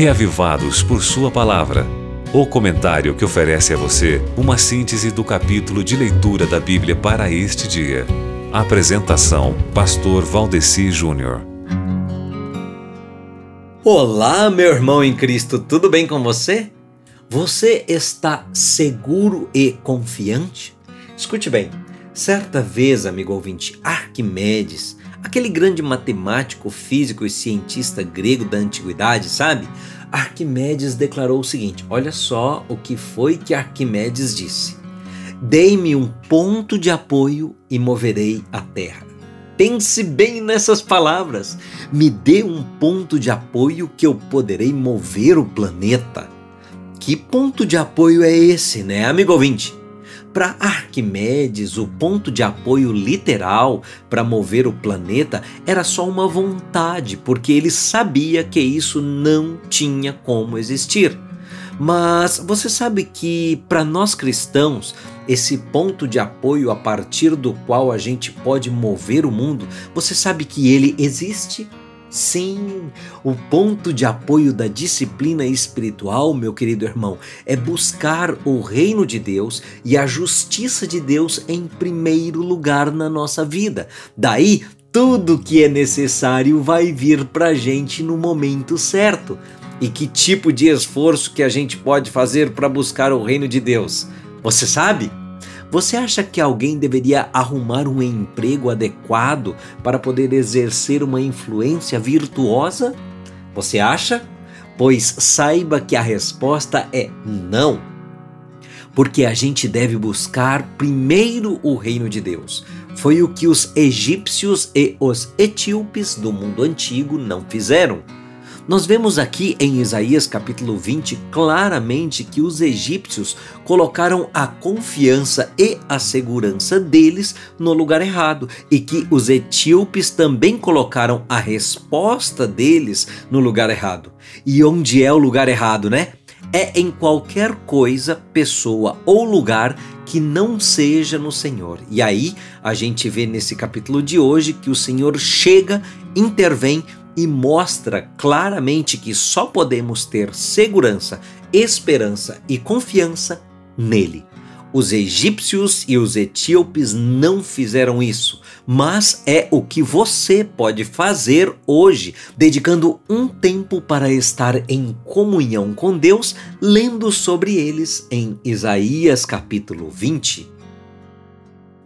reavivados por Sua palavra. O comentário que oferece a você uma síntese do capítulo de leitura da Bíblia para este dia. Apresentação: Pastor Valdeci Júnior. Olá, meu irmão em Cristo, tudo bem com você? Você está seguro e confiante? Escute bem, certa vez, amigo ouvinte, Arquimedes, aquele grande matemático, físico e cientista grego da antiguidade, sabe? Arquimedes declarou o seguinte: olha só o que foi que Arquimedes disse. Dei-me um ponto de apoio e moverei a terra. Pense bem nessas palavras. Me dê um ponto de apoio que eu poderei mover o planeta. Que ponto de apoio é esse, né, amigo ouvinte? Para Arquimedes, o ponto de apoio literal para mover o planeta era só uma vontade, porque ele sabia que isso não tinha como existir. Mas você sabe que para nós cristãos, esse ponto de apoio a partir do qual a gente pode mover o mundo, você sabe que ele existe? Sim, o ponto de apoio da disciplina espiritual, meu querido irmão, é buscar o reino de Deus e a justiça de Deus em primeiro lugar na nossa vida. Daí, tudo que é necessário vai vir para gente no momento certo. E que tipo de esforço que a gente pode fazer para buscar o reino de Deus? Você sabe? Você acha que alguém deveria arrumar um emprego adequado para poder exercer uma influência virtuosa? Você acha? Pois saiba que a resposta é não. Porque a gente deve buscar primeiro o reino de Deus. Foi o que os egípcios e os etíopes do mundo antigo não fizeram. Nós vemos aqui em Isaías capítulo 20 claramente que os egípcios colocaram a confiança e a segurança deles no lugar errado e que os etíopes também colocaram a resposta deles no lugar errado. E onde é o lugar errado, né? É em qualquer coisa, pessoa ou lugar que não seja no Senhor. E aí a gente vê nesse capítulo de hoje que o Senhor chega, intervém, e mostra claramente que só podemos ter segurança, esperança e confiança nele. Os egípcios e os etíopes não fizeram isso, mas é o que você pode fazer hoje, dedicando um tempo para estar em comunhão com Deus, lendo sobre eles em Isaías capítulo 20.